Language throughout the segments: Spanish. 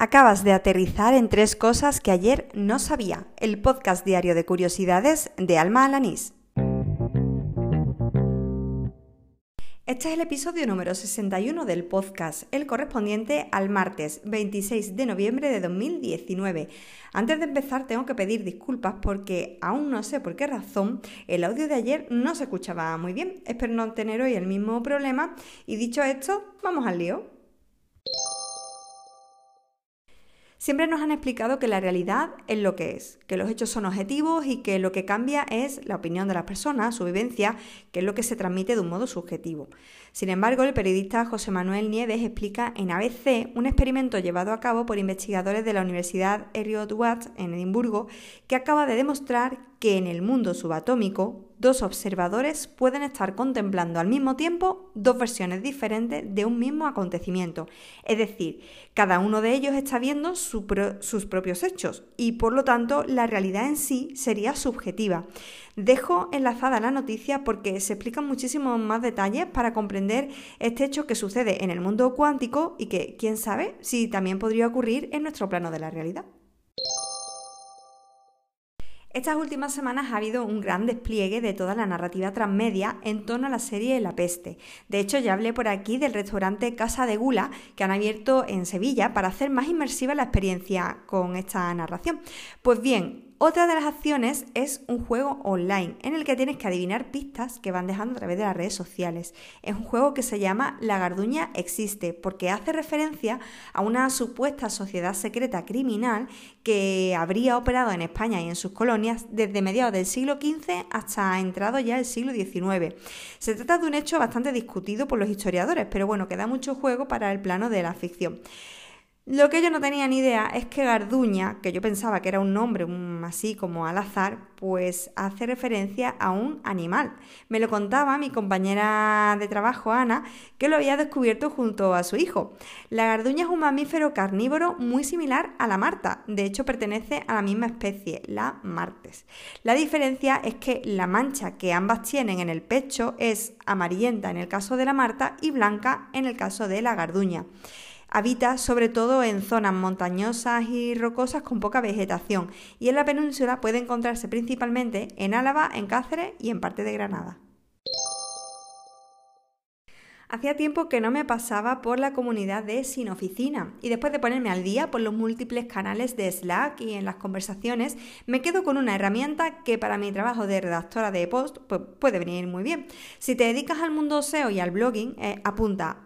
Acabas de aterrizar en tres cosas que ayer no sabía. El podcast diario de curiosidades de Alma Alanís. Este es el episodio número 61 del podcast, el correspondiente al martes 26 de noviembre de 2019. Antes de empezar tengo que pedir disculpas porque aún no sé por qué razón el audio de ayer no se escuchaba muy bien. Espero no tener hoy el mismo problema y dicho esto, vamos al lío. Siempre nos han explicado que la realidad es lo que es, que los hechos son objetivos y que lo que cambia es la opinión de las personas, su vivencia, que es lo que se transmite de un modo subjetivo. Sin embargo, el periodista José Manuel Nieves explica en ABC un experimento llevado a cabo por investigadores de la Universidad Heriot Watt en Edimburgo que acaba de demostrar que en el mundo subatómico dos observadores pueden estar contemplando al mismo tiempo dos versiones diferentes de un mismo acontecimiento. Es decir, cada uno de ellos está viendo sus propios hechos y por lo tanto la realidad en sí sería subjetiva. Dejo enlazada la noticia porque se explican muchísimos más detalles para comprender este hecho que sucede en el mundo cuántico y que, quién sabe, si también podría ocurrir en nuestro plano de la realidad. Estas últimas semanas ha habido un gran despliegue de toda la narrativa transmedia en torno a la serie La Peste. De hecho, ya hablé por aquí del restaurante Casa de Gula que han abierto en Sevilla para hacer más inmersiva la experiencia con esta narración. Pues bien, otra de las acciones es un juego online en el que tienes que adivinar pistas que van dejando a través de las redes sociales. Es un juego que se llama La Garduña existe porque hace referencia a una supuesta sociedad secreta criminal que habría operado en España y en sus colonias desde mediados del siglo XV hasta entrado ya el siglo XIX. Se trata de un hecho bastante discutido por los historiadores, pero bueno, que da mucho juego para el plano de la ficción. Lo que yo no tenía ni idea es que Garduña, que yo pensaba que era un nombre así como al azar, pues hace referencia a un animal. Me lo contaba mi compañera de trabajo, Ana, que lo había descubierto junto a su hijo. La garduña es un mamífero carnívoro muy similar a la marta, de hecho pertenece a la misma especie, la martes. La diferencia es que la mancha que ambas tienen en el pecho es amarillenta en el caso de la marta y blanca en el caso de la garduña. Habita sobre todo en zonas montañosas y rocosas con poca vegetación y en la península puede encontrarse principalmente en Álava, en Cáceres y en parte de Granada. Hacía tiempo que no me pasaba por la comunidad de Sin Oficina y después de ponerme al día por los múltiples canales de Slack y en las conversaciones, me quedo con una herramienta que para mi trabajo de redactora de post pues, puede venir muy bien. Si te dedicas al mundo SEO y al blogging, eh, apunta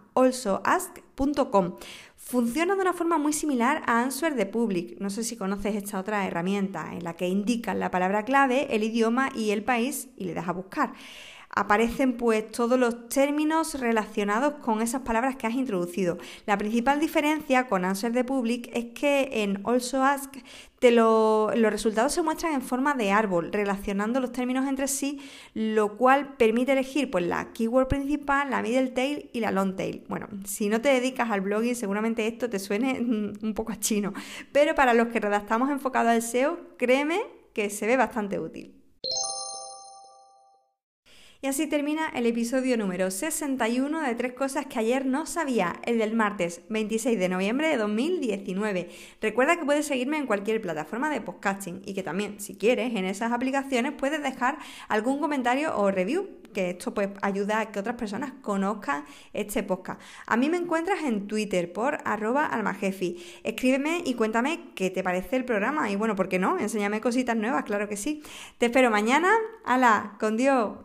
Funciona de una forma muy similar a Answer the Public. No sé si conoces esta otra herramienta en la que indicas la palabra clave, el idioma y el país y le das a buscar aparecen pues todos los términos relacionados con esas palabras que has introducido. La principal diferencia con Answer the Public es que en Also Ask los resultados se muestran en forma de árbol, relacionando los términos entre sí, lo cual permite elegir pues, la keyword principal, la middle tail y la long tail. Bueno, si no te dedicas al blogging, seguramente esto te suene un poco a chino, pero para los que redactamos enfocado al SEO, créeme que se ve bastante útil. Y así termina el episodio número 61 de Tres Cosas que ayer no sabía, el del martes 26 de noviembre de 2019. Recuerda que puedes seguirme en cualquier plataforma de podcasting y que también, si quieres, en esas aplicaciones puedes dejar algún comentario o review, que esto pues ayuda a que otras personas conozcan este podcast. A mí me encuentras en Twitter por arroba almajefi. Escríbeme y cuéntame qué te parece el programa y bueno, ¿por qué no? Enséñame cositas nuevas, claro que sí. Te espero mañana. ¡Hala! ¡Con Dios!